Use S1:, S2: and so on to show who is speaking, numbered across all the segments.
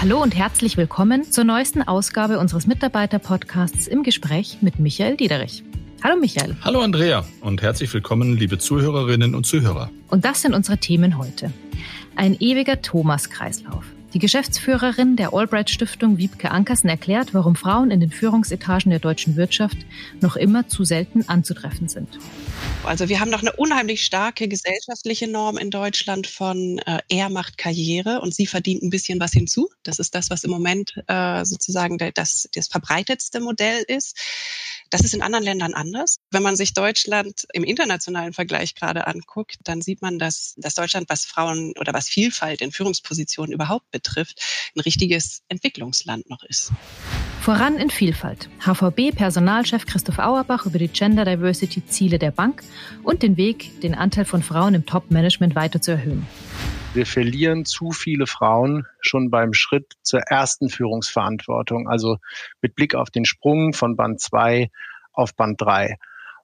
S1: Hallo und herzlich willkommen zur neuesten Ausgabe unseres Mitarbeiter-Podcasts im Gespräch mit Michael Diederich. Hallo Michael.
S2: Hallo Andrea und herzlich willkommen, liebe Zuhörerinnen und Zuhörer.
S1: Und das sind unsere Themen heute. Ein ewiger Thomas-Kreislauf. Die Geschäftsführerin der Albright Stiftung Wiebke Ankersen erklärt, warum Frauen in den Führungsetagen der deutschen Wirtschaft noch immer zu selten anzutreffen sind.
S3: Also wir haben noch eine unheimlich starke gesellschaftliche Norm in Deutschland von äh, er macht Karriere und sie verdient ein bisschen was hinzu. Das ist das, was im Moment äh, sozusagen das, das verbreitetste Modell ist. Das ist in anderen Ländern anders. Wenn man sich Deutschland im internationalen Vergleich gerade anguckt, dann sieht man, dass, dass Deutschland, was Frauen oder was Vielfalt in Führungspositionen überhaupt betrifft, ein richtiges Entwicklungsland noch ist.
S1: Voran in Vielfalt. HVB-Personalchef Christoph Auerbach über die Gender Diversity Ziele der Bank und den Weg, den Anteil von Frauen im Top-Management weiter zu erhöhen.
S4: Wir verlieren zu viele Frauen schon beim Schritt zur ersten Führungsverantwortung, also mit Blick auf den Sprung von Band 2 auf Band 3.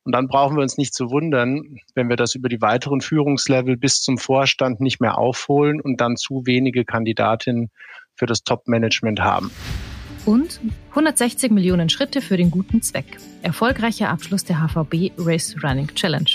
S4: Und dann brauchen wir uns nicht zu wundern, wenn wir das über die weiteren Führungslevel bis zum Vorstand nicht mehr aufholen und dann zu wenige Kandidatinnen für das Top-Management haben.
S1: Und 160 Millionen Schritte für den guten Zweck. Erfolgreicher Abschluss der HVB Race Running Challenge.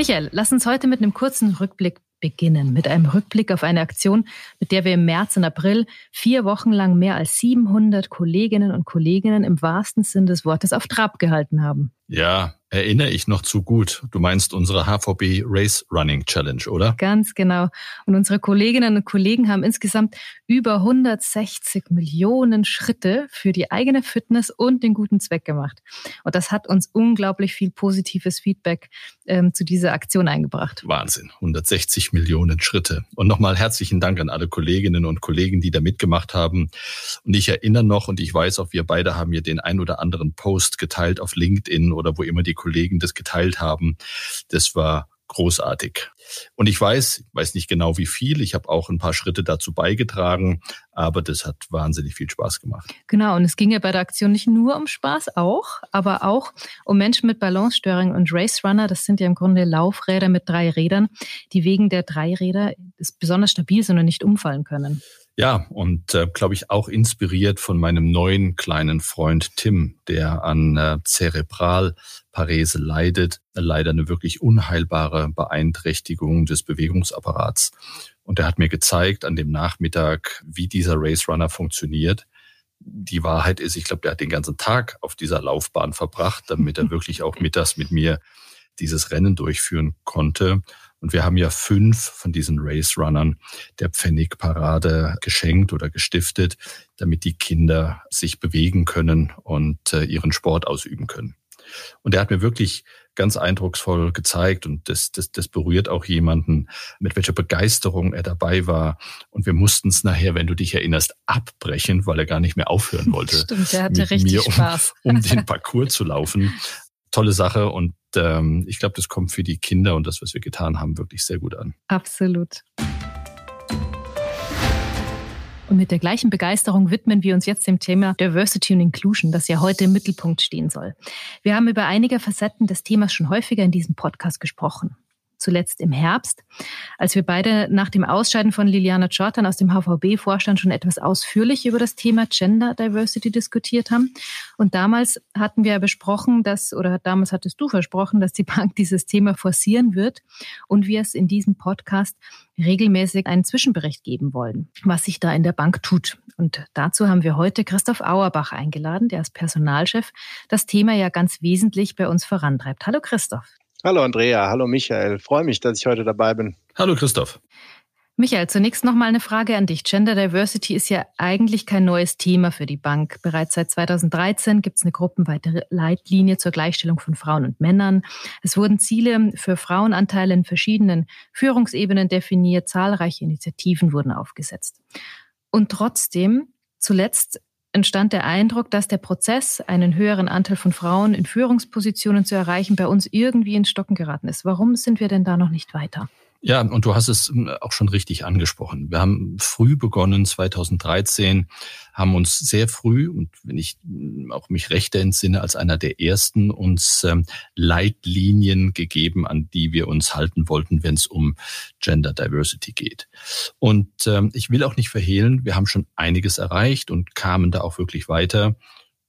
S1: Michael, lass uns heute mit einem kurzen Rückblick beginnen. Mit einem Rückblick auf eine Aktion, mit der wir im März und April vier Wochen lang mehr als 700 Kolleginnen und Kollegen im wahrsten Sinn des Wortes auf Trab gehalten haben.
S2: Ja, erinnere ich noch zu gut. Du meinst unsere HVB Race Running Challenge, oder?
S1: Ganz genau. Und unsere Kolleginnen und Kollegen haben insgesamt über 160 Millionen Schritte für die eigene Fitness und den guten Zweck gemacht. Und das hat uns unglaublich viel positives Feedback ähm, zu dieser Aktion eingebracht.
S2: Wahnsinn. 160 Millionen Schritte. Und nochmal herzlichen Dank an alle Kolleginnen und Kollegen, die da mitgemacht haben. Und ich erinnere noch, und ich weiß auch, wir beide haben hier den ein oder anderen Post geteilt auf LinkedIn oder wo immer die Kollegen das geteilt haben. Das war großartig. Und ich weiß, weiß nicht genau wie viel, ich habe auch ein paar Schritte dazu beigetragen, aber das hat wahnsinnig viel Spaß gemacht.
S1: Genau, und es ging ja bei der Aktion nicht nur um Spaß auch, aber auch um Menschen mit Balancestörungen und Race Runner, das sind ja im Grunde Laufräder mit drei Rädern, die wegen der drei Räder besonders stabil sind und nicht umfallen können.
S2: Ja, und äh, glaube ich auch inspiriert von meinem neuen kleinen Freund Tim, der an äh, Zerebralparese leidet, leider eine wirklich unheilbare Beeinträchtigung des Bewegungsapparats. Und er hat mir gezeigt an dem Nachmittag, wie dieser Race Runner funktioniert. Die Wahrheit ist, ich glaube, der hat den ganzen Tag auf dieser Laufbahn verbracht, damit er wirklich auch mittags mit mir dieses Rennen durchführen konnte. Und wir haben ja fünf von diesen Race Runnern der Pfennigparade geschenkt oder gestiftet, damit die Kinder sich bewegen können und äh, ihren Sport ausüben können. Und er hat mir wirklich ganz eindrucksvoll gezeigt und das, das, das berührt auch jemanden, mit welcher Begeisterung er dabei war. Und wir mussten es nachher, wenn du dich erinnerst, abbrechen, weil er gar nicht mehr aufhören wollte.
S1: Stimmt, er hatte richtig mir,
S2: um,
S1: Spaß.
S2: um den Parcours zu laufen. Tolle Sache und ähm, ich glaube, das kommt für die Kinder und das, was wir getan haben, wirklich sehr gut an.
S1: Absolut. Und mit der gleichen Begeisterung widmen wir uns jetzt dem Thema Diversity und Inclusion, das ja heute im Mittelpunkt stehen soll. Wir haben über einige Facetten des Themas schon häufiger in diesem Podcast gesprochen zuletzt im Herbst, als wir beide nach dem Ausscheiden von Liliana Jordan aus dem HVB-Vorstand schon etwas ausführlich über das Thema Gender Diversity diskutiert haben. Und damals hatten wir besprochen, dass, oder damals hattest du versprochen, dass die Bank dieses Thema forcieren wird und wir es in diesem Podcast regelmäßig einen Zwischenbericht geben wollen, was sich da in der Bank tut. Und dazu haben wir heute Christoph Auerbach eingeladen, der als Personalchef das Thema ja ganz wesentlich bei uns vorantreibt. Hallo Christoph.
S4: Hallo Andrea, hallo Michael. Freue mich, dass ich heute dabei bin.
S2: Hallo Christoph.
S1: Michael, zunächst noch mal eine Frage an dich. Gender Diversity ist ja eigentlich kein neues Thema für die Bank. Bereits seit 2013 gibt es eine gruppenweite Leitlinie zur Gleichstellung von Frauen und Männern. Es wurden Ziele für Frauenanteile in verschiedenen Führungsebenen definiert. Zahlreiche Initiativen wurden aufgesetzt. Und trotzdem, zuletzt entstand der Eindruck, dass der Prozess, einen höheren Anteil von Frauen in Führungspositionen zu erreichen, bei uns irgendwie ins Stocken geraten ist. Warum sind wir denn da noch nicht weiter?
S2: Ja, und du hast es hm, auch schon richtig angesprochen. Wir haben früh begonnen, 2013, haben uns sehr früh, und wenn ich hm, auch mich recht entsinne, als einer der ersten uns ähm, Leitlinien gegeben, an die wir uns halten wollten, wenn es um Gender Diversity geht. Und ähm, ich will auch nicht verhehlen, wir haben schon einiges erreicht und kamen da auch wirklich weiter.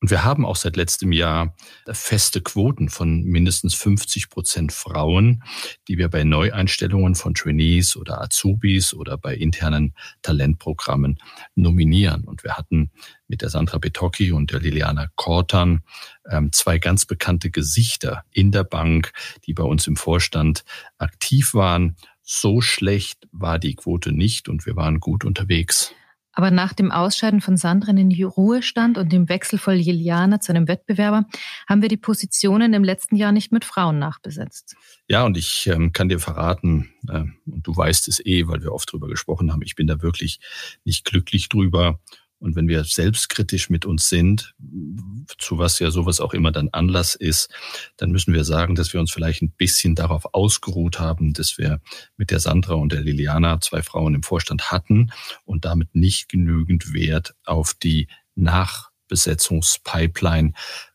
S2: Und wir haben auch seit letztem Jahr feste Quoten von mindestens 50 Prozent Frauen, die wir bei Neueinstellungen von Trainees oder Azubis oder bei internen Talentprogrammen nominieren. Und wir hatten mit der Sandra Betocchi und der Liliana Kortan ähm, zwei ganz bekannte Gesichter in der Bank, die bei uns im Vorstand aktiv waren. So schlecht war die Quote nicht und wir waren gut unterwegs.
S1: Aber nach dem Ausscheiden von Sandra in Ruhestand und dem Wechsel von Liliana zu einem Wettbewerber haben wir die Positionen im letzten Jahr nicht mit Frauen nachbesetzt.
S2: Ja, und ich ähm, kann dir verraten, äh, und du weißt es eh, weil wir oft drüber gesprochen haben, ich bin da wirklich nicht glücklich drüber. Und wenn wir selbstkritisch mit uns sind, zu was ja sowas auch immer dann Anlass ist, dann müssen wir sagen, dass wir uns vielleicht ein bisschen darauf ausgeruht haben, dass wir mit der Sandra und der Liliana zwei Frauen im Vorstand hatten und damit nicht genügend Wert auf die Nachbesetzungspipeline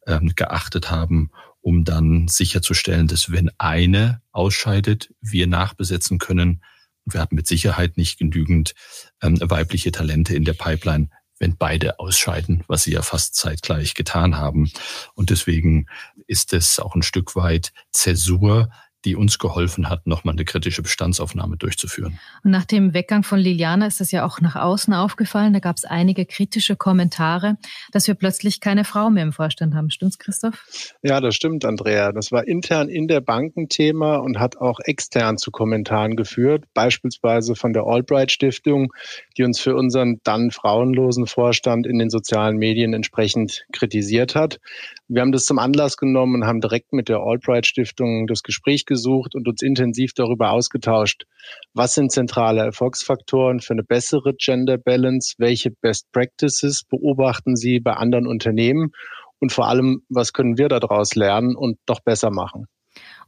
S2: ähm, geachtet haben, um dann sicherzustellen, dass wenn eine ausscheidet, wir nachbesetzen können. Und wir hatten mit Sicherheit nicht genügend ähm, weibliche Talente in der Pipeline, wenn beide ausscheiden, was sie ja fast zeitgleich getan haben. Und deswegen ist es auch ein Stück weit Zäsur die uns geholfen hat, nochmal eine kritische Bestandsaufnahme durchzuführen.
S1: Und nach dem Weggang von Liliana ist das ja auch nach außen aufgefallen. Da gab es einige kritische Kommentare, dass wir plötzlich keine Frau mehr im Vorstand haben. Stimmt's, Christoph?
S4: Ja, das stimmt, Andrea. Das war intern in der Banken Thema und hat auch extern zu Kommentaren geführt, beispielsweise von der Albright Stiftung, die uns für unseren dann frauenlosen Vorstand in den sozialen Medien entsprechend kritisiert hat. Wir haben das zum Anlass genommen und haben direkt mit der Albright Stiftung das Gespräch gesucht und uns intensiv darüber ausgetauscht, was sind zentrale Erfolgsfaktoren für eine bessere Gender Balance, welche Best Practices beobachten Sie bei anderen Unternehmen und vor allem, was können wir daraus lernen und noch besser machen.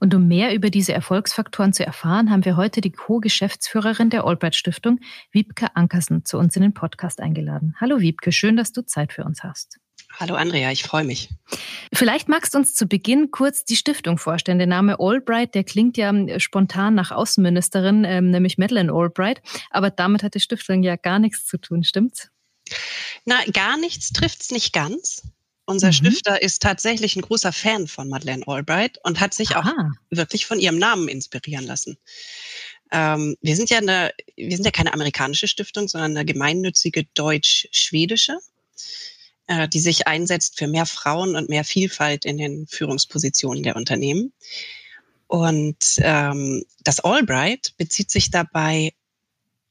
S1: Und um mehr über diese Erfolgsfaktoren zu erfahren, haben wir heute die Co-Geschäftsführerin der Albright Stiftung, Wiebke Ankersen, zu uns in den Podcast eingeladen. Hallo Wiebke, schön, dass du Zeit für uns hast.
S3: Hallo Andrea, ich freue mich.
S1: Vielleicht magst du uns zu Beginn kurz die Stiftung vorstellen. Der Name Albright, der klingt ja ähm, spontan nach Außenministerin, ähm, nämlich Madeleine Albright, aber damit hat die Stiftung ja gar nichts zu tun, stimmt's?
S3: Na, gar nichts trifft's nicht ganz. Unser mhm. Stifter ist tatsächlich ein großer Fan von Madeleine Albright und hat sich Aha. auch wirklich von ihrem Namen inspirieren lassen. Ähm, wir sind ja eine, wir sind ja keine amerikanische Stiftung, sondern eine gemeinnützige deutsch-schwedische äh, die sich einsetzt für mehr Frauen und mehr Vielfalt in den Führungspositionen der Unternehmen. Und ähm, das Albright bezieht sich dabei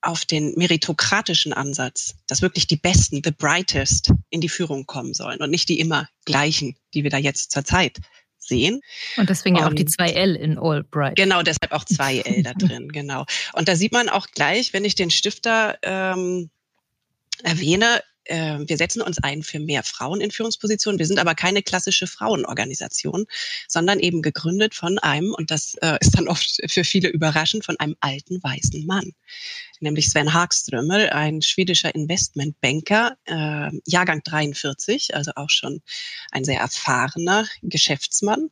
S3: auf den meritokratischen Ansatz, dass wirklich die Besten, the brightest, in die Führung kommen sollen und nicht die immer gleichen, die wir da jetzt zurzeit sehen.
S1: Und deswegen ja auch die zwei L in Albright.
S3: Genau, deshalb auch zwei L da drin, genau. Und da sieht man auch gleich, wenn ich den Stifter ähm, erwähne, äh, wir setzen uns ein für mehr Frauen in Führungspositionen. Wir sind aber keine klassische Frauenorganisation, sondern eben gegründet von einem, und das äh, ist dann oft für viele überraschend, von einem alten weißen Mann, nämlich Sven Hagströmel, ein schwedischer Investmentbanker, äh, Jahrgang 43, also auch schon ein sehr erfahrener Geschäftsmann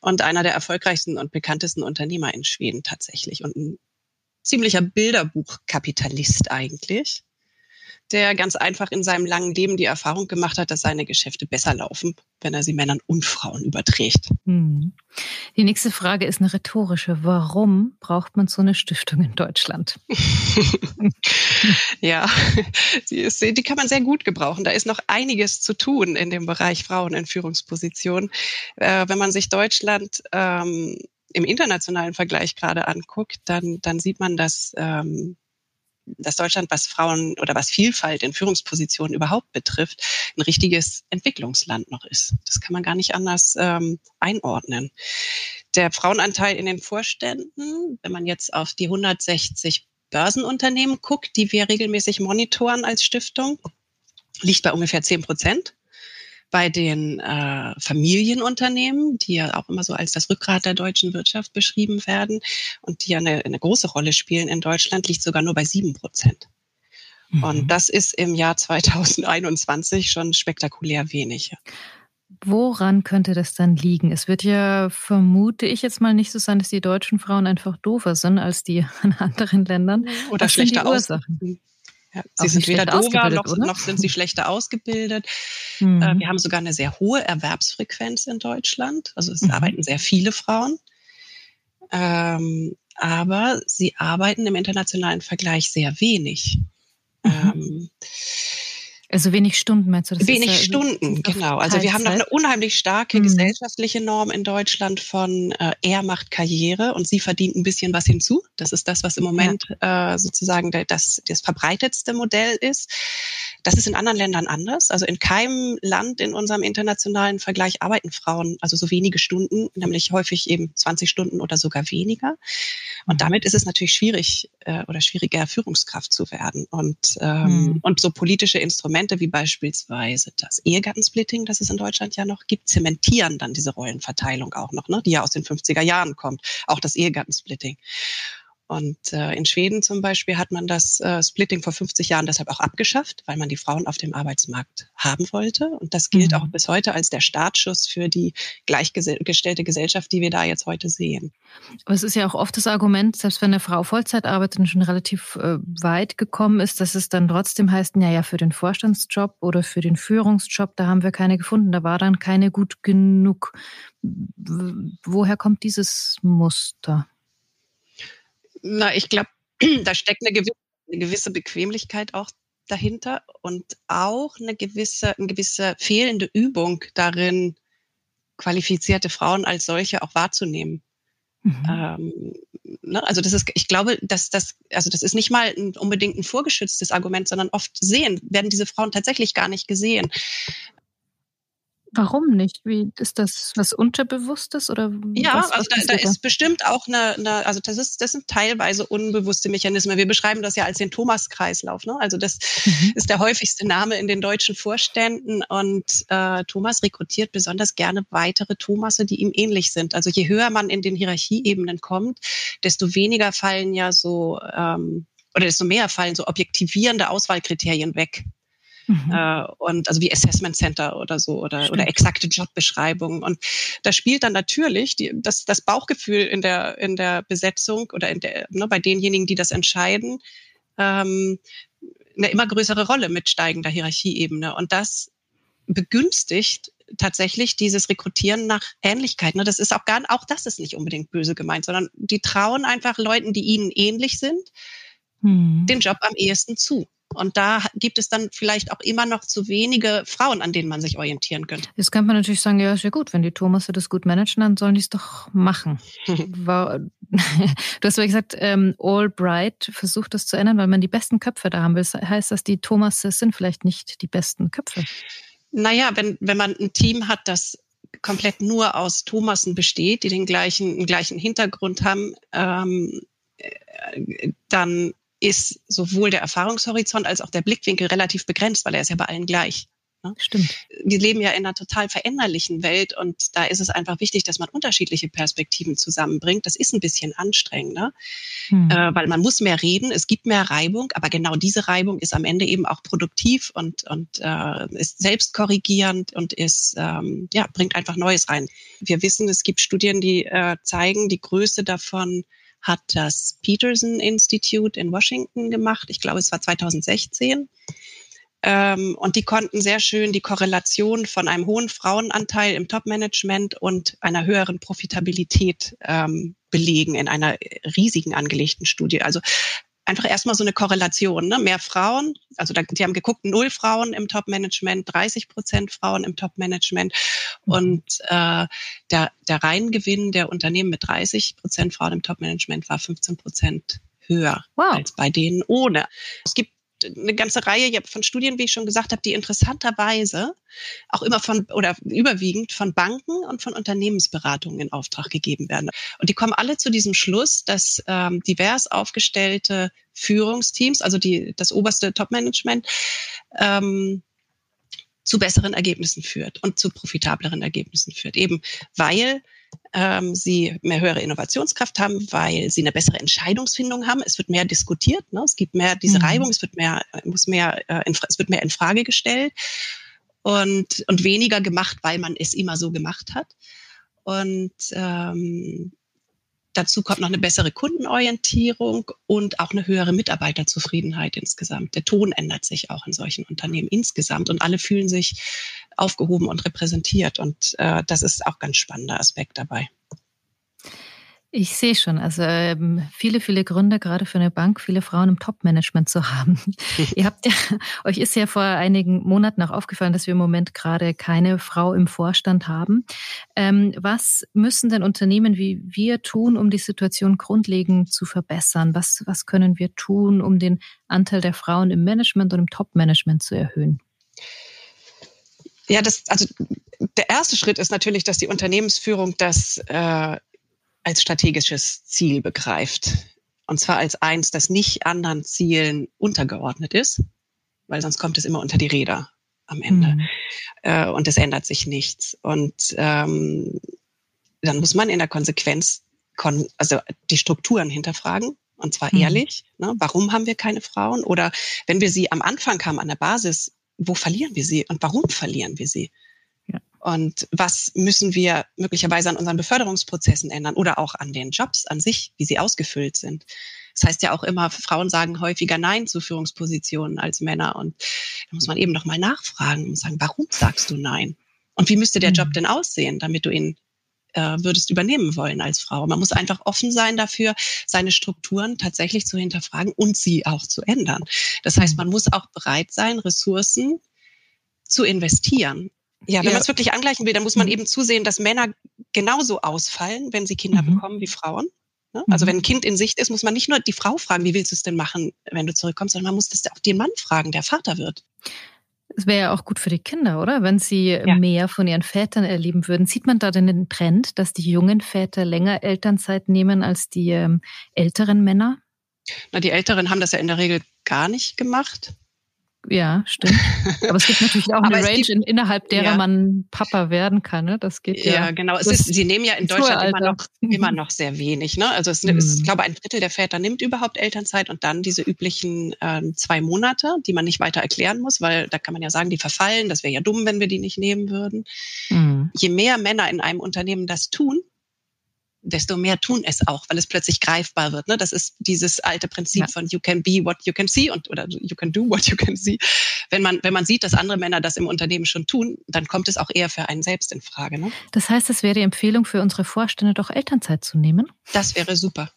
S3: und einer der erfolgreichsten und bekanntesten Unternehmer in Schweden tatsächlich und ein ziemlicher Bilderbuchkapitalist eigentlich der ganz einfach in seinem langen Leben die Erfahrung gemacht hat, dass seine Geschäfte besser laufen, wenn er sie Männern und Frauen überträgt. Hm.
S1: Die nächste Frage ist eine rhetorische. Warum braucht man so eine Stiftung in Deutschland?
S3: ja, die, ist, die kann man sehr gut gebrauchen. Da ist noch einiges zu tun in dem Bereich Frauen in Führungspositionen. Äh, wenn man sich Deutschland ähm, im internationalen Vergleich gerade anguckt, dann, dann sieht man, dass ähm, dass Deutschland, was Frauen oder was Vielfalt in Führungspositionen überhaupt betrifft, ein richtiges Entwicklungsland noch ist. Das kann man gar nicht anders ähm, einordnen. Der Frauenanteil in den Vorständen, wenn man jetzt auf die 160 Börsenunternehmen guckt, die wir regelmäßig monitoren als Stiftung, liegt bei ungefähr 10 Prozent. Bei den äh, Familienunternehmen, die ja auch immer so als das Rückgrat der deutschen Wirtschaft beschrieben werden und die ja eine, eine große Rolle spielen in Deutschland, liegt sogar nur bei sieben Prozent. Mhm. Und das ist im Jahr 2021 schon spektakulär wenig.
S1: Woran könnte das dann liegen? Es wird ja, vermute ich jetzt mal, nicht so sein, dass die deutschen Frauen einfach doofer sind als die in anderen Ländern.
S3: Oder schlechter Ursachen. Ja, sie sind weder dover noch, noch, sind sie schlechter ausgebildet. Mhm. Äh, wir haben sogar eine sehr hohe Erwerbsfrequenz in Deutschland. Also es mhm. arbeiten sehr viele Frauen. Ähm, aber sie arbeiten im internationalen Vergleich sehr wenig. Mhm. Ähm,
S1: also wenig Stunden meinst du?
S3: Das wenig ja Stunden, genau. Also wir haben noch eine unheimlich starke mhm. gesellschaftliche Norm in Deutschland von äh, er macht Karriere und sie verdient ein bisschen was hinzu. Das ist das, was im Moment ja. äh, sozusagen das, das verbreitetste Modell ist. Das ist in anderen Ländern anders. Also in keinem Land in unserem internationalen Vergleich arbeiten Frauen also so wenige Stunden, nämlich häufig eben 20 Stunden oder sogar weniger. Und mhm. damit ist es natürlich schwierig äh, oder schwieriger, Führungskraft zu werden. Und, ähm, mhm. und so politische Instrumente wie beispielsweise das Ehegattensplitting, das es in Deutschland ja noch gibt, zementieren dann diese Rollenverteilung auch noch, ne, die ja aus den 50er Jahren kommt. Auch das Ehegattensplitting. Und äh, in Schweden zum Beispiel hat man das äh, Splitting vor 50 Jahren deshalb auch abgeschafft, weil man die Frauen auf dem Arbeitsmarkt haben wollte. Und das gilt mhm. auch bis heute als der Startschuss für die gleichgestellte Gesellschaft, die wir da jetzt heute sehen.
S1: Aber es ist ja auch oft das Argument, selbst wenn eine Frau Vollzeit arbeitet und schon relativ äh, weit gekommen ist, dass es dann trotzdem heißt, ja, ja, für den Vorstandsjob oder für den Führungsjob, da haben wir keine gefunden, da war dann keine gut genug. Woher kommt dieses Muster?
S3: Na, ich glaube, da steckt eine gewisse, eine gewisse Bequemlichkeit auch dahinter und auch eine gewisse, eine gewisse fehlende Übung darin, qualifizierte Frauen als solche auch wahrzunehmen. Mhm. Ähm, ne? Also das ist, ich glaube, dass das, also das ist nicht mal ein, unbedingt ein vorgeschütztes Argument, sondern oft sehen, werden diese Frauen tatsächlich gar nicht gesehen.
S1: Warum nicht? Wie ist das was Unterbewusstes oder
S3: Ja,
S1: was,
S3: also da, da ist bestimmt auch eine, eine, also das ist das sind teilweise unbewusste Mechanismen. Wir beschreiben das ja als den Thomas-Kreislauf. Ne? Also das mhm. ist der häufigste Name in den deutschen Vorständen und äh, Thomas rekrutiert besonders gerne weitere Thomasse, die ihm ähnlich sind. Also je höher man in den Hierarchieebenen kommt, desto weniger fallen ja so ähm, oder desto mehr fallen so objektivierende Auswahlkriterien weg. Mhm. Äh, und also wie Assessment Center oder so oder, oder exakte Jobbeschreibungen. Und da spielt dann natürlich die, das, das Bauchgefühl in der, in der Besetzung oder in der, ne, bei denjenigen, die das entscheiden, ähm, eine immer größere Rolle mit steigender Hierarchieebene. Und das begünstigt tatsächlich dieses Rekrutieren nach Ähnlichkeit. Ne? Das ist auch gar, auch das ist nicht unbedingt böse gemeint, sondern die trauen einfach Leuten, die ihnen ähnlich sind, hm. den Job am ehesten zu. Und da gibt es dann vielleicht auch immer noch zu wenige Frauen, an denen man sich orientieren könnte.
S1: Jetzt könnte man natürlich sagen, ja, ist ja gut, wenn die Thomasse das gut managen, dann sollen die es doch machen. du hast ja gesagt, ähm, Albright versucht das zu ändern, weil man die besten Köpfe da haben will. Heißt das, die Thomasse sind vielleicht nicht die besten Köpfe?
S3: Naja, wenn, wenn man ein Team hat, das komplett nur aus Thomassen besteht, die den gleichen, den gleichen Hintergrund haben, ähm, äh, dann ist sowohl der Erfahrungshorizont als auch der Blickwinkel relativ begrenzt, weil er ist ja bei allen gleich.
S1: Ne? Stimmt.
S3: Wir leben ja in einer total veränderlichen Welt und da ist es einfach wichtig, dass man unterschiedliche Perspektiven zusammenbringt. Das ist ein bisschen anstrengender, hm. äh, weil man muss mehr reden, es gibt mehr Reibung, aber genau diese Reibung ist am Ende eben auch produktiv und, und äh, ist selbstkorrigierend und ist, ähm, ja, bringt einfach Neues rein. Wir wissen, es gibt Studien, die äh, zeigen, die Größe davon hat das Peterson Institute in Washington gemacht. Ich glaube, es war 2016. Ähm, und die konnten sehr schön die Korrelation von einem hohen Frauenanteil im Top-Management und einer höheren Profitabilität ähm, belegen in einer riesigen angelegten Studie. Also einfach erstmal so eine Korrelation. Ne? Mehr Frauen, also da, die haben geguckt, null Frauen im Top-Management, 30 Prozent Frauen im Top-Management. Mhm. Und äh, der, der Reingewinn der Unternehmen mit 30 Prozent Frauen im Top-Management war 15 Prozent höher wow. als bei denen ohne. Es gibt eine ganze Reihe von Studien, wie ich schon gesagt habe, die interessanterweise auch immer von oder überwiegend von Banken und von Unternehmensberatungen in Auftrag gegeben werden. Und die kommen alle zu diesem Schluss, dass ähm, divers aufgestellte Führungsteams, also die, das oberste Top-Management, ähm, zu besseren Ergebnissen führt und zu profitableren Ergebnissen führt. Eben weil ähm, sie mehr höhere Innovationskraft haben, weil sie eine bessere Entscheidungsfindung haben. Es wird mehr diskutiert, ne? es gibt mehr diese mhm. Reibung, es wird mehr, muss mehr, äh, in, es wird mehr in Frage gestellt und, und weniger gemacht, weil man es immer so gemacht hat. Und ähm, Dazu kommt noch eine bessere Kundenorientierung und auch eine höhere Mitarbeiterzufriedenheit insgesamt. Der Ton ändert sich auch in solchen Unternehmen insgesamt und alle fühlen sich aufgehoben und repräsentiert. Und äh, das ist auch ganz spannender Aspekt dabei.
S1: Ich sehe schon, also ähm, viele, viele Gründe, gerade für eine Bank, viele Frauen im Top-Management zu haben. Ihr habt ja, euch ist ja vor einigen Monaten auch aufgefallen, dass wir im Moment gerade keine Frau im Vorstand haben. Ähm, was müssen denn Unternehmen wie wir tun, um die Situation grundlegend zu verbessern? Was, was können wir tun, um den Anteil der Frauen im Management und im Top-Management zu erhöhen?
S3: Ja, das, also der erste Schritt ist natürlich, dass die Unternehmensführung das äh, als strategisches Ziel begreift. Und zwar als eins, das nicht anderen Zielen untergeordnet ist, weil sonst kommt es immer unter die Räder am Ende. Mhm. Äh, und es ändert sich nichts. Und ähm, dann muss man in der Konsequenz kon also die Strukturen hinterfragen. Und zwar mhm. ehrlich. Ne? Warum haben wir keine Frauen? Oder wenn wir sie am Anfang haben, an der Basis, wo verlieren wir sie und warum verlieren wir sie? Und was müssen wir möglicherweise an unseren Beförderungsprozessen ändern oder auch an den Jobs an sich, wie sie ausgefüllt sind? Das heißt ja auch immer, Frauen sagen häufiger Nein zu Führungspositionen als Männer. Und da muss man eben noch mal nachfragen und sagen, warum sagst du Nein? Und wie müsste der Job mhm. denn aussehen, damit du ihn äh, würdest übernehmen wollen als Frau? Man muss einfach offen sein dafür, seine Strukturen tatsächlich zu hinterfragen und sie auch zu ändern. Das heißt, mhm. man muss auch bereit sein, Ressourcen zu investieren ja, wenn ja. man es wirklich angleichen will, dann muss man mhm. eben zusehen, dass Männer genauso ausfallen, wenn sie Kinder mhm. bekommen, wie Frauen. Ne? Also wenn ein mhm. Kind in Sicht ist, muss man nicht nur die Frau fragen, wie willst du es denn machen, wenn du zurückkommst, sondern man muss das auch den Mann fragen, der Vater wird.
S1: Es wäre ja auch gut für die Kinder, oder? Wenn sie ja. mehr von ihren Vätern erleben würden. Sieht man da denn den Trend, dass die jungen Väter länger Elternzeit nehmen als die ähm, älteren Männer?
S3: Na, die Älteren haben das ja in der Regel gar nicht gemacht.
S1: Ja, stimmt. Aber es gibt natürlich auch eine Range, gibt, in, innerhalb derer ja. man Papa werden kann. Ne? Das geht ja.
S3: Ja, genau. Es ist, sie nehmen ja in Deutschland immer noch, immer noch sehr wenig. Ne? Also es, mhm. ist, ich glaube, ein Drittel der Väter nimmt überhaupt Elternzeit und dann diese üblichen ähm, zwei Monate, die man nicht weiter erklären muss, weil da kann man ja sagen, die verfallen. Das wäre ja dumm, wenn wir die nicht nehmen würden. Mhm. Je mehr Männer in einem Unternehmen das tun, desto mehr tun es auch, weil es plötzlich greifbar wird. Ne? Das ist dieses alte Prinzip ja. von you can be what you can see und oder you can do what you can see. Wenn man wenn man sieht, dass andere Männer das im Unternehmen schon tun, dann kommt es auch eher für einen selbst in Frage. Ne?
S1: Das heißt, es wäre die Empfehlung für unsere Vorstände, doch Elternzeit zu nehmen.
S3: Das wäre super.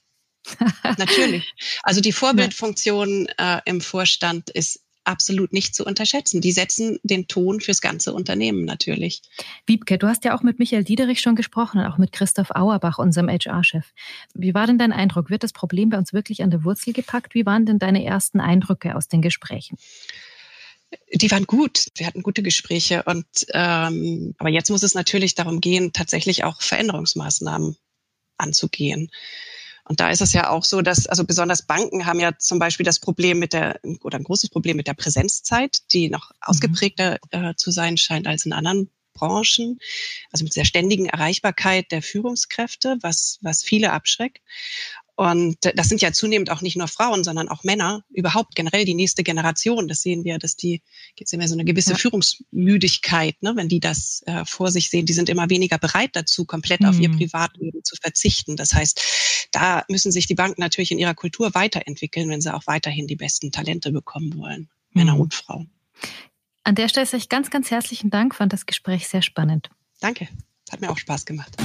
S3: Natürlich. Also die Vorbildfunktion äh, im Vorstand ist absolut nicht zu unterschätzen. Die setzen den Ton fürs ganze Unternehmen natürlich.
S1: Wiebke, du hast ja auch mit Michael Diederich schon gesprochen und auch mit Christoph Auerbach, unserem HR-Chef. Wie war denn dein Eindruck? Wird das Problem bei uns wirklich an der Wurzel gepackt? Wie waren denn deine ersten Eindrücke aus den Gesprächen?
S3: Die waren gut. Wir hatten gute Gespräche und ähm, aber jetzt muss es natürlich darum gehen, tatsächlich auch Veränderungsmaßnahmen anzugehen. Und da ist es ja auch so, dass, also besonders Banken haben ja zum Beispiel das Problem mit der, oder ein großes Problem mit der Präsenzzeit, die noch mhm. ausgeprägter äh, zu sein scheint als in anderen Branchen, also mit der ständigen Erreichbarkeit der Führungskräfte, was, was viele abschreckt. Und das sind ja zunehmend auch nicht nur Frauen, sondern auch Männer, überhaupt generell die nächste Generation. Das sehen wir, dass die gibt immer so eine gewisse ja. Führungsmüdigkeit, ne, wenn die das äh, vor sich sehen. Die sind immer weniger bereit dazu, komplett mhm. auf ihr mhm. Privatleben zu verzichten. Das heißt, da müssen sich die Banken natürlich in ihrer Kultur weiterentwickeln, wenn sie auch weiterhin die besten Talente bekommen wollen, mhm. Männer und Frauen.
S1: An der Stelle sage ich ganz, ganz herzlichen Dank. Fand das Gespräch sehr spannend.
S3: Danke. Hat mir auch Spaß gemacht.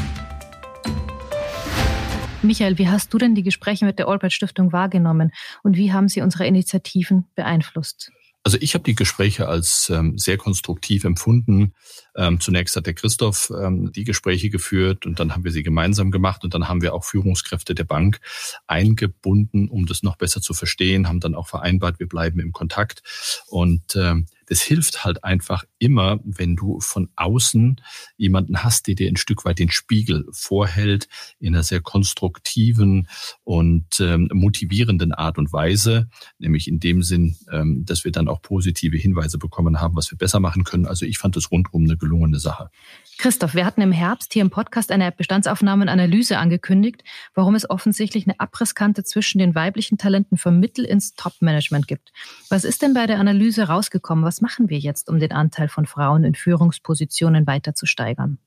S1: Michael, wie hast du denn die Gespräche mit der Albright Stiftung wahrgenommen und wie haben sie unsere Initiativen beeinflusst?
S2: Also ich habe die Gespräche als ähm, sehr konstruktiv empfunden. Ähm, zunächst hat der Christoph ähm, die Gespräche geführt und dann haben wir sie gemeinsam gemacht und dann haben wir auch Führungskräfte der Bank eingebunden, um das noch besser zu verstehen, haben dann auch vereinbart, wir bleiben im Kontakt und ähm, das hilft halt einfach immer, wenn du von außen jemanden hast, der dir ein Stück weit den Spiegel vorhält, in einer sehr konstruktiven und ähm, motivierenden Art und Weise, nämlich in dem Sinn, ähm, dass wir dann auch positive Hinweise bekommen haben, was wir besser machen können. Also ich fand es rundum eine gelungene Sache.
S1: Christoph, wir hatten im Herbst hier im Podcast eine Bestandsaufnahme und Analyse angekündigt, warum es offensichtlich eine Abrisskante zwischen den weiblichen Talenten vom Mittel ins Top-Management gibt. Was ist denn bei der Analyse rausgekommen? Was machen wir jetzt, um den Anteil von Frauen in Führungspositionen weiter zu steigern?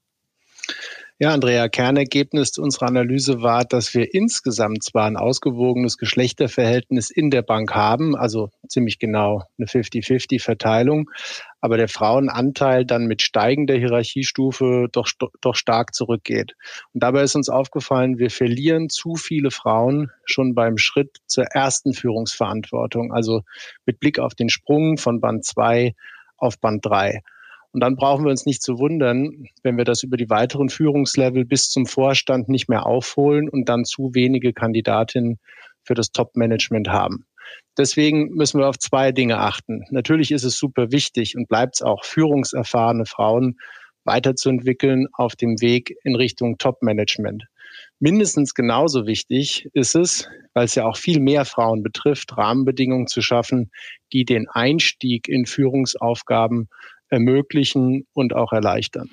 S4: Ja, Andrea, Kernergebnis unserer Analyse war, dass wir insgesamt zwar ein ausgewogenes Geschlechterverhältnis in der Bank haben, also ziemlich genau eine 50-50-Verteilung, aber der Frauenanteil dann mit steigender Hierarchiestufe doch, doch stark zurückgeht. Und dabei ist uns aufgefallen, wir verlieren zu viele Frauen schon beim Schritt zur ersten Führungsverantwortung, also mit Blick auf den Sprung von Band 2 auf Band 3. Und dann brauchen wir uns nicht zu wundern, wenn wir das über die weiteren Führungslevel bis zum Vorstand nicht mehr aufholen und dann zu wenige Kandidatinnen für das Top-Management haben. Deswegen müssen wir auf zwei Dinge achten. Natürlich ist es super wichtig und bleibt es auch, führungserfahrene Frauen weiterzuentwickeln auf dem Weg in Richtung Top-Management. Mindestens genauso wichtig ist es, weil es ja auch viel mehr Frauen betrifft, Rahmenbedingungen zu schaffen, die den Einstieg in Führungsaufgaben ermöglichen und auch erleichtern.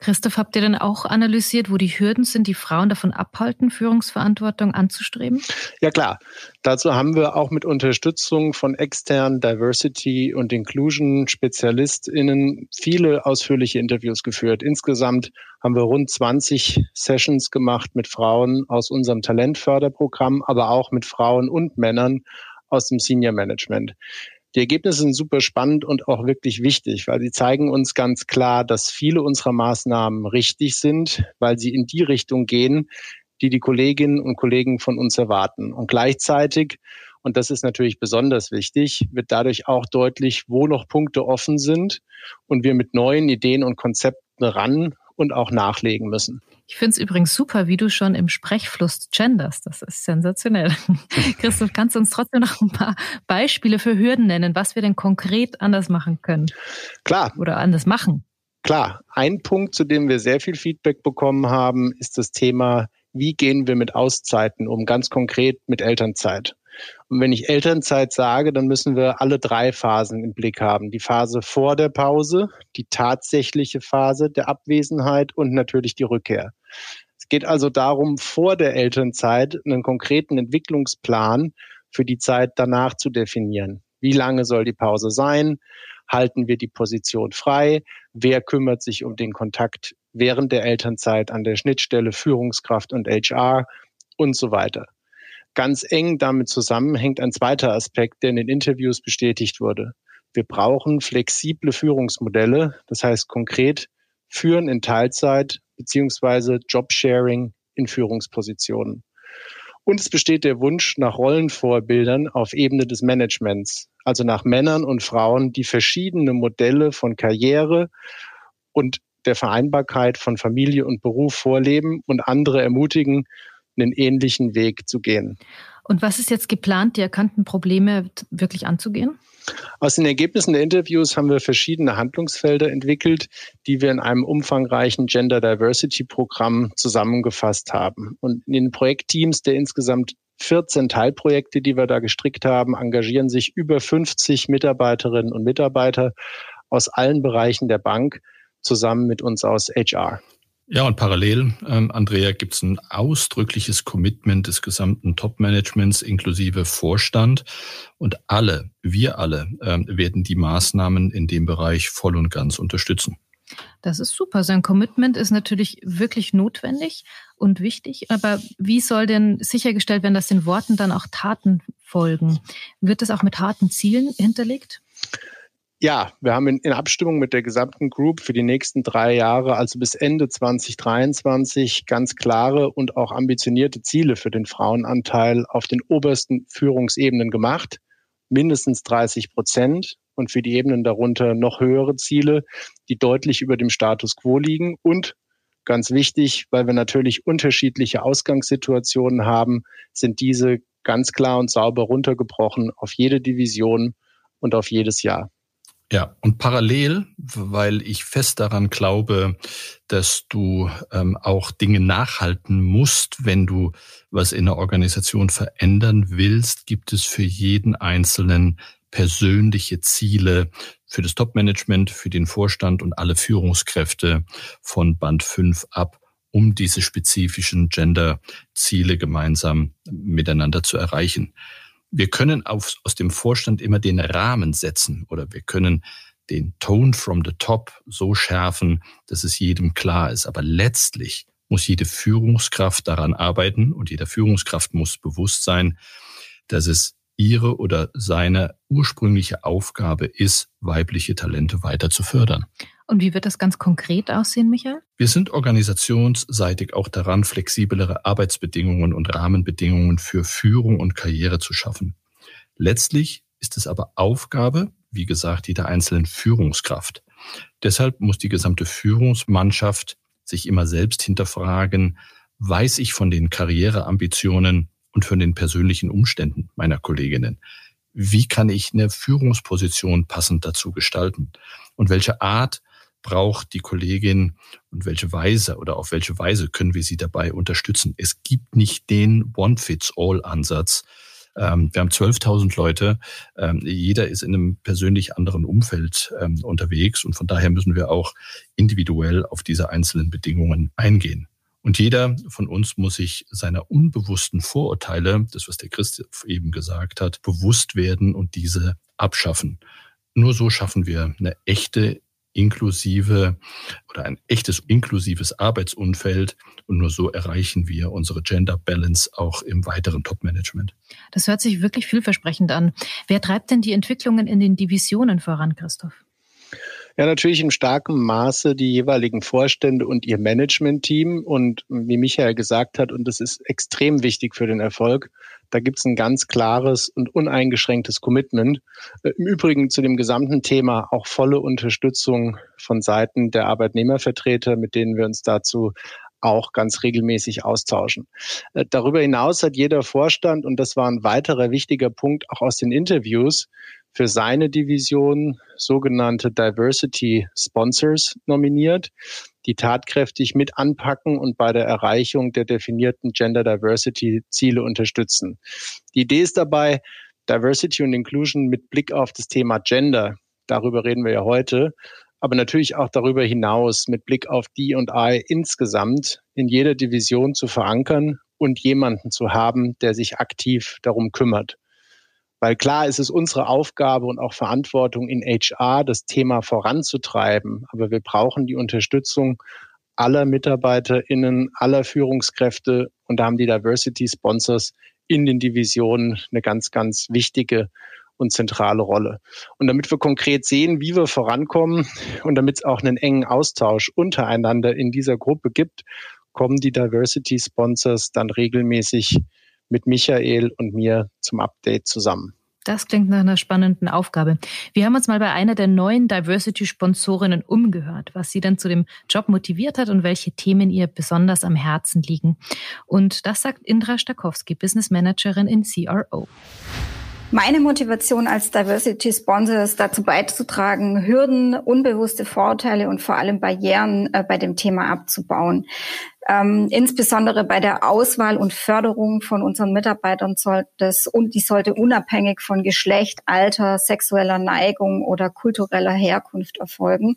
S1: Christoph, habt ihr denn auch analysiert, wo die Hürden sind, die Frauen davon abhalten, Führungsverantwortung anzustreben?
S4: Ja klar. Dazu haben wir auch mit Unterstützung von externen Diversity und Inclusion Spezialistinnen viele ausführliche Interviews geführt. Insgesamt haben wir rund 20 Sessions gemacht mit Frauen aus unserem Talentförderprogramm, aber auch mit Frauen und Männern aus dem Senior Management. Die Ergebnisse sind super spannend und auch wirklich wichtig, weil sie zeigen uns ganz klar, dass viele unserer Maßnahmen richtig sind, weil sie in die Richtung gehen, die die Kolleginnen und Kollegen von uns erwarten. Und gleichzeitig, und das ist natürlich besonders wichtig, wird dadurch auch deutlich, wo noch Punkte offen sind und wir mit neuen Ideen und Konzepten ran und auch nachlegen müssen.
S1: Ich finde es übrigens super, wie du schon im Sprechfluss genders. Das ist sensationell. Christoph, kannst du uns trotzdem noch ein paar Beispiele für Hürden nennen, was wir denn konkret anders machen können?
S4: Klar.
S1: Oder anders machen?
S4: Klar. Ein Punkt, zu dem wir sehr viel Feedback bekommen haben, ist das Thema, wie gehen wir mit Auszeiten um, ganz konkret mit Elternzeit. Und wenn ich Elternzeit sage, dann müssen wir alle drei Phasen im Blick haben. Die Phase vor der Pause, die tatsächliche Phase der Abwesenheit und natürlich die Rückkehr. Es geht also darum, vor der Elternzeit einen konkreten Entwicklungsplan für die Zeit danach zu definieren. Wie lange soll die Pause sein? Halten wir die Position frei? Wer kümmert sich um den Kontakt während der Elternzeit an der Schnittstelle Führungskraft und HR und so weiter? Ganz eng damit zusammenhängt ein zweiter Aspekt, der in den Interviews bestätigt wurde. Wir brauchen flexible Führungsmodelle, das heißt konkret Führen in Teilzeit beziehungsweise Jobsharing in Führungspositionen. Und es besteht der Wunsch nach Rollenvorbildern auf Ebene des Managements, also nach Männern und Frauen, die verschiedene Modelle von Karriere und der Vereinbarkeit von Familie und Beruf vorleben und andere ermutigen, einen ähnlichen Weg zu gehen.
S1: Und was ist jetzt geplant, die erkannten Probleme wirklich anzugehen?
S4: Aus den Ergebnissen der Interviews haben wir verschiedene Handlungsfelder entwickelt, die wir in einem umfangreichen Gender Diversity Programm zusammengefasst haben. Und in den Projektteams der insgesamt 14 Teilprojekte, die wir da gestrickt haben, engagieren sich über 50 Mitarbeiterinnen und Mitarbeiter aus allen Bereichen der Bank zusammen mit uns aus HR.
S2: Ja, und parallel, ähm, Andrea, gibt es ein ausdrückliches Commitment des gesamten Top-Managements inklusive Vorstand. Und alle, wir alle, ähm, werden die Maßnahmen in dem Bereich voll und ganz unterstützen.
S1: Das ist super. Sein Commitment ist natürlich wirklich notwendig und wichtig. Aber wie soll denn sichergestellt werden, dass den Worten dann auch Taten folgen? Wird das auch mit harten Zielen hinterlegt?
S4: Ja, wir haben in, Abstimmung mit der gesamten Group für die nächsten drei Jahre, also bis Ende 2023, ganz klare und auch ambitionierte Ziele für den Frauenanteil auf den obersten Führungsebenen gemacht. Mindestens 30 Prozent und für die Ebenen darunter noch höhere Ziele, die deutlich über dem Status quo liegen und ganz wichtig, weil wir natürlich unterschiedliche Ausgangssituationen haben, sind diese ganz klar und sauber runtergebrochen auf jede Division und auf jedes Jahr.
S2: Ja, und parallel, weil ich fest daran glaube, dass du ähm, auch Dinge nachhalten musst, wenn du was in der Organisation verändern willst, gibt es für jeden Einzelnen persönliche Ziele für das Top-Management, für den Vorstand und alle Führungskräfte von Band 5 ab, um diese spezifischen Gender-Ziele gemeinsam miteinander zu erreichen. Wir können auf, aus dem Vorstand immer den Rahmen setzen oder wir können den Tone from the top so schärfen, dass es jedem klar ist. Aber letztlich muss jede Führungskraft daran arbeiten und jeder Führungskraft muss bewusst sein, dass es ihre oder seine ursprüngliche Aufgabe ist, weibliche Talente weiter zu fördern.
S1: Und wie wird das ganz konkret aussehen, Michael?
S2: Wir sind organisationsseitig auch daran, flexiblere Arbeitsbedingungen und Rahmenbedingungen für Führung und Karriere zu schaffen. Letztlich ist es aber Aufgabe, wie gesagt, jeder einzelnen Führungskraft. Deshalb muss die gesamte Führungsmannschaft sich immer selbst hinterfragen, weiß ich von den Karriereambitionen und von den persönlichen Umständen meiner Kolleginnen? Wie kann ich eine Führungsposition passend dazu gestalten? Und welche Art braucht die Kollegin und welche Weise oder auf welche Weise können wir sie dabei unterstützen? Es gibt nicht den One-Fits-All-Ansatz. Ähm, wir haben 12.000 Leute. Ähm, jeder ist in einem persönlich anderen Umfeld ähm, unterwegs und von daher müssen wir auch individuell auf diese einzelnen Bedingungen eingehen. Und jeder von uns muss sich seiner unbewussten Vorurteile, das was der Christoph eben gesagt hat, bewusst werden und diese abschaffen. Nur so schaffen wir eine echte inklusive oder ein echtes inklusives Arbeitsumfeld und nur so erreichen wir unsere Gender Balance auch im weiteren Top-Management.
S1: Das hört sich wirklich vielversprechend an. Wer treibt denn die Entwicklungen in den Divisionen voran, Christoph?
S4: Ja, natürlich in starkem Maße die jeweiligen Vorstände und ihr Management-Team. Und wie Michael gesagt hat, und das ist extrem wichtig für den Erfolg, da gibt es ein ganz klares und uneingeschränktes Commitment. Äh, Im Übrigen zu dem gesamten Thema auch volle Unterstützung von Seiten der Arbeitnehmervertreter, mit denen wir uns dazu auch ganz regelmäßig austauschen. Äh, darüber hinaus hat jeder Vorstand, und das war ein weiterer wichtiger Punkt auch aus den Interviews, für seine Division sogenannte Diversity Sponsors nominiert, die tatkräftig mit anpacken und bei der Erreichung der definierten Gender Diversity Ziele unterstützen. Die Idee ist dabei, Diversity und Inclusion mit Blick auf das Thema Gender, darüber reden wir ja heute, aber natürlich auch darüber hinaus mit Blick auf die und I insgesamt in jeder Division zu verankern und jemanden zu haben, der sich aktiv darum kümmert. Weil klar ist es unsere Aufgabe und auch Verantwortung in HR, das Thema voranzutreiben. Aber wir brauchen die Unterstützung aller MitarbeiterInnen, aller Führungskräfte. Und da haben die Diversity Sponsors in den Divisionen eine ganz, ganz wichtige und zentrale Rolle. Und damit wir konkret sehen, wie wir vorankommen und damit es auch einen engen Austausch untereinander in dieser Gruppe gibt, kommen die Diversity Sponsors dann regelmäßig mit Michael und mir zum Update zusammen.
S1: Das klingt nach einer spannenden Aufgabe. Wir haben uns mal bei einer der neuen Diversity-Sponsorinnen umgehört, was sie dann zu dem Job motiviert hat und welche Themen ihr besonders am Herzen liegen. Und das sagt Indra Stakowski, Business Managerin in CRO.
S5: Meine Motivation als Diversity Sponsor ist dazu beizutragen, Hürden, unbewusste Vorurteile und vor allem Barrieren äh, bei dem Thema abzubauen. Ähm, insbesondere bei der Auswahl und Förderung von unseren Mitarbeitern sollte das und die sollte unabhängig von Geschlecht, Alter, sexueller Neigung oder kultureller Herkunft erfolgen.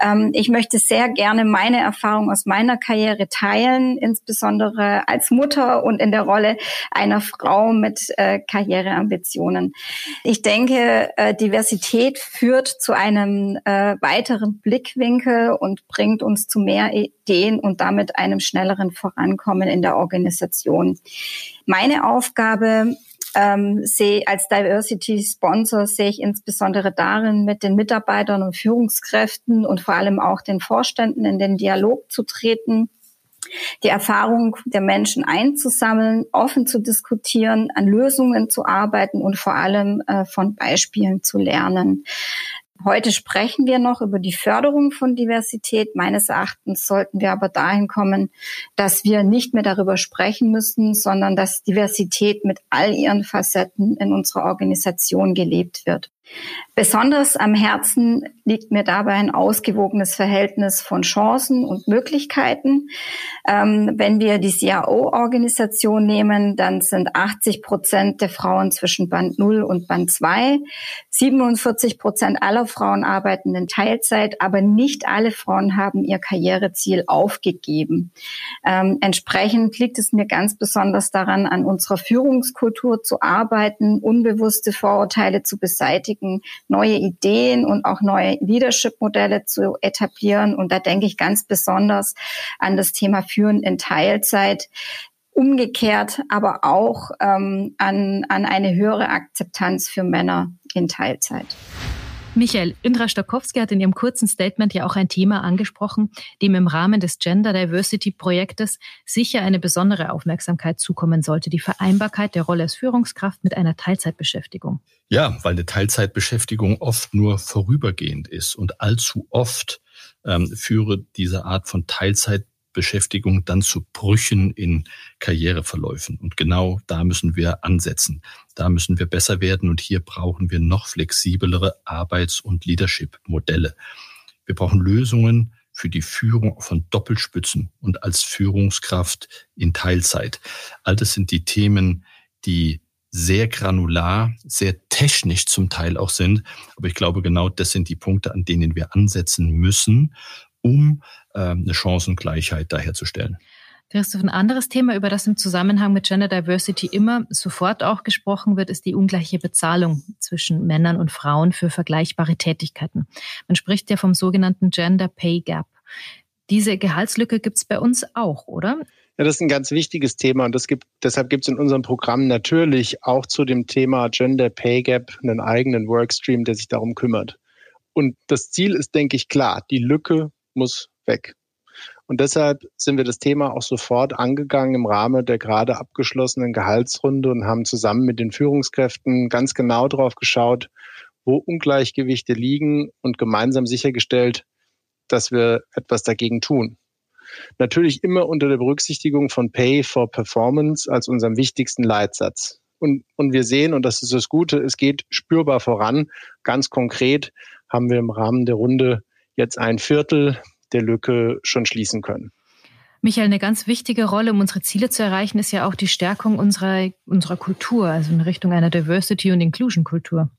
S5: Ähm, ich möchte sehr gerne meine Erfahrung aus meiner Karriere teilen, insbesondere als Mutter und in der Rolle einer Frau mit äh, Karriereambitionen. Ich denke, äh, Diversität führt zu einem äh, weiteren Blickwinkel und bringt uns zu mehr Ideen und damit einem schnelleren Vorankommen in der Organisation. Meine Aufgabe ähm, sehe als Diversity Sponsor sehe ich insbesondere darin, mit den Mitarbeitern und Führungskräften und vor allem auch den Vorständen in den Dialog zu treten, die Erfahrung der Menschen einzusammeln, offen zu diskutieren, an Lösungen zu arbeiten und vor allem äh, von Beispielen zu lernen. Heute sprechen wir noch über die Förderung von Diversität. Meines Erachtens sollten wir aber dahin kommen, dass wir nicht mehr darüber sprechen müssen, sondern dass Diversität mit all ihren Facetten in unserer Organisation gelebt wird. Besonders am Herzen liegt mir dabei ein ausgewogenes Verhältnis von Chancen und Möglichkeiten. Ähm, wenn wir die CAO-Organisation nehmen, dann sind 80 Prozent der Frauen zwischen Band 0 und Band 2. 47 Prozent aller Frauen arbeiten in Teilzeit, aber nicht alle Frauen haben ihr Karriereziel aufgegeben. Ähm, entsprechend liegt es mir ganz besonders daran, an unserer Führungskultur zu arbeiten, unbewusste Vorurteile zu beseitigen, neue Ideen und auch neue Leadership-Modelle zu etablieren. Und da denke ich ganz besonders an das Thema Führen in Teilzeit. Umgekehrt aber auch ähm, an, an eine höhere Akzeptanz für Männer in Teilzeit.
S1: Michael, Indra Stokowski hat in ihrem kurzen Statement ja auch ein Thema angesprochen, dem im Rahmen des Gender Diversity Projektes sicher eine besondere Aufmerksamkeit zukommen sollte, die Vereinbarkeit der Rolle als Führungskraft mit einer Teilzeitbeschäftigung.
S2: Ja, weil eine Teilzeitbeschäftigung oft nur vorübergehend ist und allzu oft ähm, führe diese Art von Teilzeit Beschäftigung dann zu Brüchen in Karriereverläufen. Und genau da müssen wir ansetzen. Da müssen wir besser werden und hier brauchen wir noch flexiblere Arbeits- und Leadership-Modelle. Wir brauchen Lösungen für die Führung von Doppelspützen und als Führungskraft in Teilzeit. All das sind die Themen, die sehr granular, sehr technisch zum Teil auch sind. Aber ich glaube, genau das sind die Punkte, an denen wir ansetzen müssen, um eine Chancengleichheit da herzustellen.
S1: Christoph, ein anderes Thema, über das im Zusammenhang mit Gender Diversity immer sofort auch gesprochen wird, ist die ungleiche Bezahlung zwischen Männern und Frauen für vergleichbare Tätigkeiten. Man spricht ja vom sogenannten Gender Pay Gap. Diese Gehaltslücke gibt es bei uns auch, oder?
S4: Ja, das ist ein ganz wichtiges Thema und das gibt, deshalb gibt es in unserem Programm natürlich auch zu dem Thema Gender Pay Gap einen eigenen Workstream, der sich darum kümmert. Und das Ziel ist, denke ich, klar. Die Lücke muss weg. Und deshalb sind wir das Thema auch sofort angegangen im Rahmen der gerade abgeschlossenen Gehaltsrunde und haben zusammen mit den Führungskräften ganz genau drauf geschaut, wo Ungleichgewichte liegen und gemeinsam sichergestellt, dass wir etwas dagegen tun. Natürlich immer unter der Berücksichtigung von Pay for Performance als unserem wichtigsten Leitsatz. Und, und wir sehen, und das ist das Gute, es geht spürbar voran. Ganz konkret haben wir im Rahmen der Runde jetzt ein Viertel der Lücke schon schließen können.
S1: Michael, eine ganz wichtige Rolle, um unsere Ziele zu erreichen, ist ja auch die Stärkung unserer, unserer Kultur, also in Richtung einer Diversity- und Inclusion-Kultur.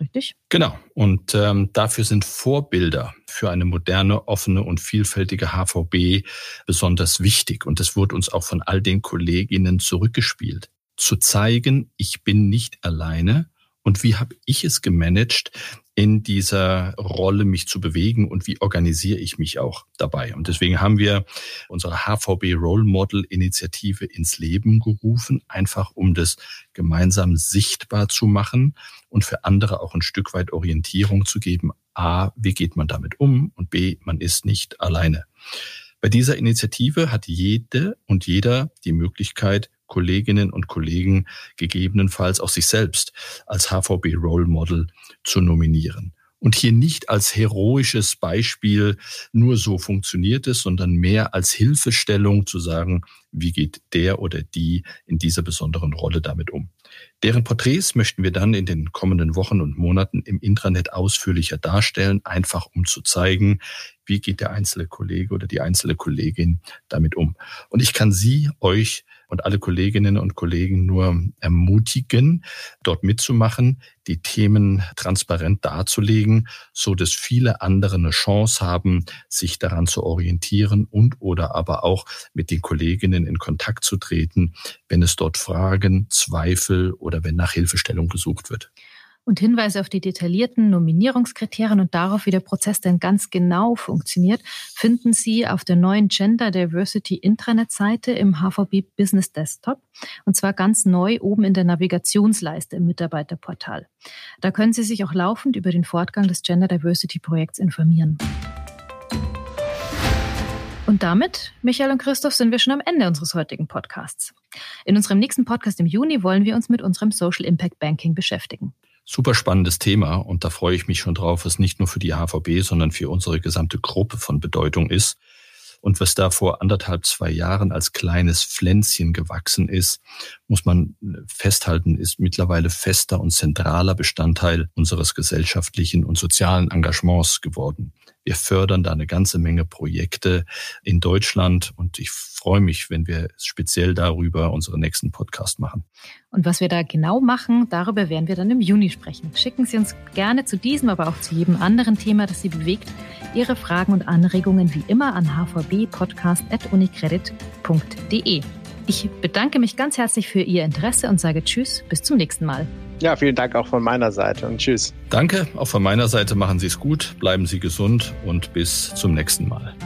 S1: Richtig?
S2: Genau. Und ähm, dafür sind Vorbilder für eine moderne, offene und vielfältige HVB besonders wichtig. Und das wurde uns auch von all den Kolleginnen zurückgespielt. Zu zeigen, ich bin nicht alleine und wie habe ich es gemanagt, in dieser Rolle mich zu bewegen und wie organisiere ich mich auch dabei. Und deswegen haben wir unsere HVB Role Model Initiative ins Leben gerufen, einfach um das gemeinsam sichtbar zu machen und für andere auch ein Stück weit Orientierung zu geben. A, wie geht man damit um? Und B, man ist nicht alleine. Bei dieser Initiative hat jede und jeder die Möglichkeit, Kolleginnen und Kollegen gegebenenfalls auch sich selbst als HVB Role Model zu nominieren. Und hier nicht als heroisches Beispiel nur so funktioniert es, sondern mehr als Hilfestellung zu sagen, wie geht der oder die in dieser besonderen Rolle damit um. Deren Porträts möchten wir dann in den kommenden Wochen und Monaten im Intranet ausführlicher darstellen, einfach um zu zeigen, wie geht der einzelne Kollege oder die einzelne Kollegin damit um. Und ich kann Sie, euch und alle Kolleginnen und Kollegen nur ermutigen, dort mitzumachen, die Themen transparent darzulegen, so dass viele andere eine Chance haben, sich daran zu orientieren und oder aber auch mit den Kolleginnen in Kontakt zu treten, wenn es dort Fragen, Zweifel oder wenn nach Hilfestellung gesucht wird
S1: und Hinweise auf die detaillierten Nominierungskriterien und darauf, wie der Prozess denn ganz genau funktioniert, finden Sie auf der neuen Gender Diversity Intranet-Seite im HVB Business Desktop und zwar ganz neu oben in der Navigationsleiste im Mitarbeiterportal. Da können Sie sich auch laufend über den Fortgang des Gender Diversity Projekts informieren. Und damit, Michael und Christoph, sind wir schon am Ende unseres heutigen Podcasts. In unserem nächsten Podcast im Juni wollen wir uns mit unserem Social Impact Banking beschäftigen.
S2: Super spannendes Thema und da freue ich mich schon drauf, was nicht nur für die HVB, sondern für unsere gesamte Gruppe von Bedeutung ist. Und was da vor anderthalb, zwei Jahren als kleines Pflänzchen gewachsen ist, muss man festhalten, ist mittlerweile fester und zentraler Bestandteil unseres gesellschaftlichen und sozialen Engagements geworden. Wir fördern da eine ganze Menge Projekte in Deutschland und ich freue mich, wenn wir speziell darüber unseren nächsten Podcast machen.
S1: Und was wir da genau machen, darüber werden wir dann im Juni sprechen. Schicken Sie uns gerne zu diesem, aber auch zu jedem anderen Thema, das Sie bewegt, Ihre Fragen und Anregungen wie immer an hvbpodcast.unicredit.de. Ich bedanke mich ganz herzlich für Ihr Interesse und sage Tschüss, bis zum nächsten Mal.
S4: Ja, vielen Dank auch von meiner Seite und tschüss.
S2: Danke, auch von meiner Seite machen Sie es gut, bleiben Sie gesund und bis zum nächsten Mal.